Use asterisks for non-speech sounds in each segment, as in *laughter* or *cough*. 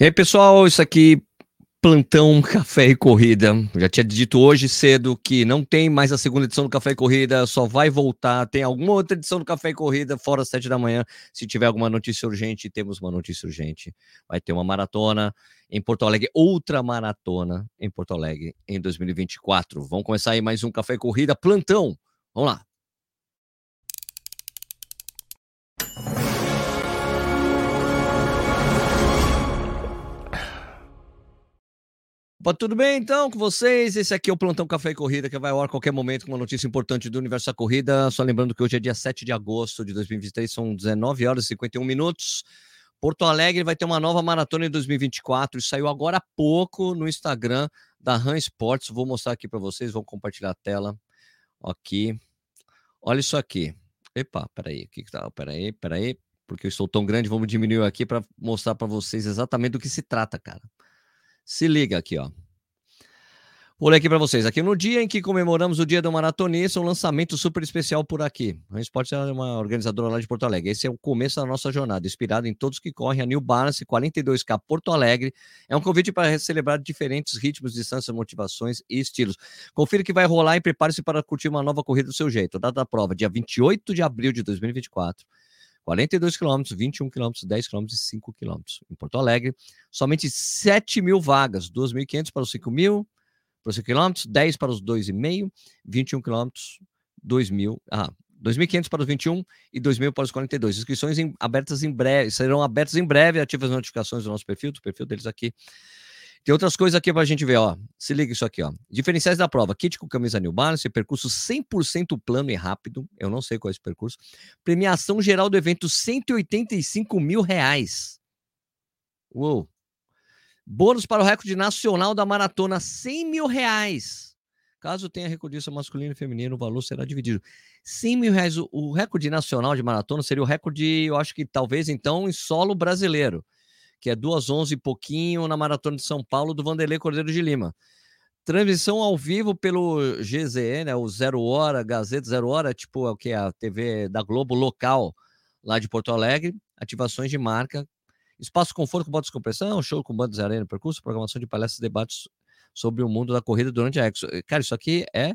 E aí, pessoal, isso aqui, plantão *laughs* Café e Corrida. Já tinha dito hoje cedo que não tem mais a segunda edição do Café e Corrida, só vai voltar. Tem alguma outra edição do Café e Corrida fora às sete da manhã. Se tiver alguma notícia urgente, temos uma notícia urgente. Vai ter uma maratona em Porto Alegre, outra maratona em Porto Alegre em 2024. Vamos começar aí mais um Café e Corrida plantão. Vamos lá. Tudo bem então com vocês? Esse aqui é o Plantão Café e Corrida, que vai ao ar a qualquer momento com uma notícia importante do universo da corrida. Só lembrando que hoje é dia 7 de agosto de 2023, são 19 horas e 51 minutos. Porto Alegre vai ter uma nova maratona em 2024. Isso saiu agora há pouco no Instagram da Han Sports. Vou mostrar aqui para vocês, vou compartilhar a tela aqui. Olha isso aqui. Epa, peraí, o que que tá? Peraí, peraí, porque eu estou tão grande, vamos diminuir aqui para mostrar para vocês exatamente do que se trata, cara. Se liga aqui, ó. Vou ler aqui para vocês. Aqui no dia em que comemoramos o Dia do Maratonista, um lançamento super especial por aqui. A Esporte é uma organizadora lá de Porto Alegre. Esse é o começo da nossa jornada, inspirado em todos que correm a New Balance 42K Porto Alegre. É um convite para celebrar diferentes ritmos, distâncias, motivações e estilos. Confira que vai rolar e prepare-se para curtir uma nova corrida do seu jeito. Data da prova, dia 28 de abril de 2024. 42 quilômetros, 21 quilômetros, 10 quilômetros e 5 quilômetros. Em Porto Alegre, somente 7 mil vagas, 2.500 para os 5 mil, para os 5 quilômetros, 10 para os 2,5, 21 quilômetros, 2.000, ah, 2.500 para os 21 e 2.000 para os 42. Inscrições em, abertas em breve, serão abertas em breve, ative as notificações do nosso perfil, do perfil deles aqui, tem outras coisas aqui pra gente ver, ó. Se liga isso aqui, ó. Diferenciais da prova: kit com camisa New Balance, percurso 100% plano e rápido. Eu não sei qual é esse percurso. Premiação geral do evento: 185 mil reais. Uou. Bônus para o recorde nacional da maratona: 100 mil reais. Caso tenha recordista masculino e feminino, o valor será dividido. 100 mil reais. O, recorde nacional de maratona seria o recorde, eu acho que talvez então, em solo brasileiro que é duas onze e pouquinho na Maratona de São Paulo do Vanderlei Cordeiro de Lima. Transmissão ao vivo pelo GZN, né, o Zero Hora, Gazeta Zero Hora, tipo é o que é a TV da Globo local lá de Porto Alegre, ativações de marca, espaço conforto com botas de compressão, show com bandas de areia no percurso, programação de palestras e debates sobre o mundo da corrida durante a Expo. Cara, isso aqui é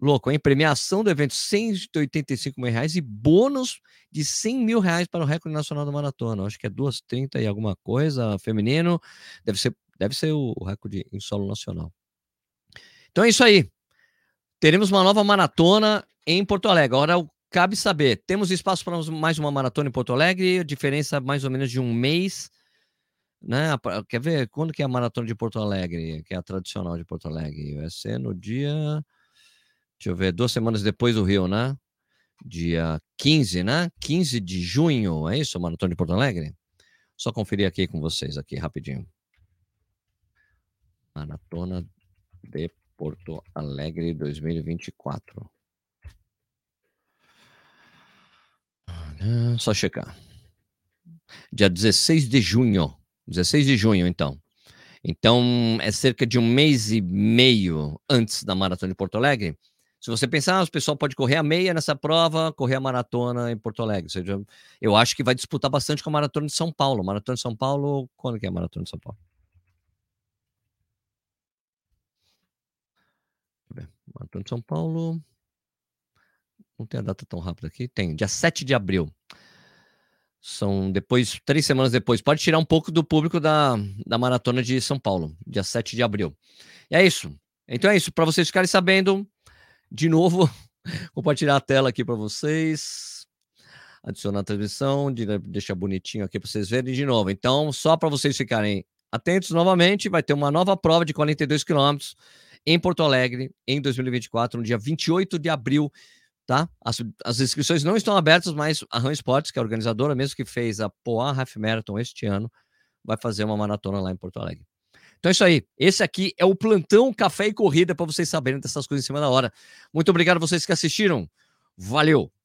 louco, hein? Premiação do evento, 185 mil reais e bônus de 100 mil reais para o recorde nacional da maratona. Acho que é 2,30 e alguma coisa, feminino. Deve ser, deve ser o recorde em solo nacional. Então é isso aí. Teremos uma nova maratona em Porto Alegre. Agora cabe saber, temos espaço para mais uma maratona em Porto Alegre, diferença mais ou menos de um mês. Né? Quer ver quando que é a maratona de Porto Alegre, que é a tradicional de Porto Alegre? Vai ser no dia Deixa eu ver, duas semanas depois do Rio, né? Dia 15, né? 15 de junho, é isso, Maratona de Porto Alegre? Só conferir aqui com vocês, aqui, rapidinho. Maratona de Porto Alegre 2024. Só checar. Dia 16 de junho. 16 de junho, então. Então, é cerca de um mês e meio antes da Maratona de Porto Alegre. Se você pensar, ah, o pessoal pode correr a meia nessa prova, correr a maratona em Porto Alegre. Ou seja, eu acho que vai disputar bastante com a maratona de São Paulo. Maratona de São Paulo, quando que é a maratona de São Paulo? Maratona de São Paulo. Não tem a data tão rápida aqui? Tem, dia 7 de abril. São depois, três semanas depois. Pode tirar um pouco do público da, da maratona de São Paulo, dia 7 de abril. E é isso. Então é isso. Para vocês ficarem sabendo, de novo, *laughs* compartilhar a tela aqui para vocês. Adicionar a transmissão, deixar bonitinho aqui para vocês verem de novo. Então, só para vocês ficarem atentos novamente, vai ter uma nova prova de 42 quilômetros em Porto Alegre em 2024, no dia 28 de abril, tá? As, as inscrições não estão abertas, mas a Ram Sports, que é a organizadora mesmo que fez a Poa Half Marathon este ano, vai fazer uma maratona lá em Porto Alegre. Então é isso aí. Esse aqui é o plantão Café e Corrida para vocês saberem dessas coisas em cima da hora. Muito obrigado a vocês que assistiram. Valeu!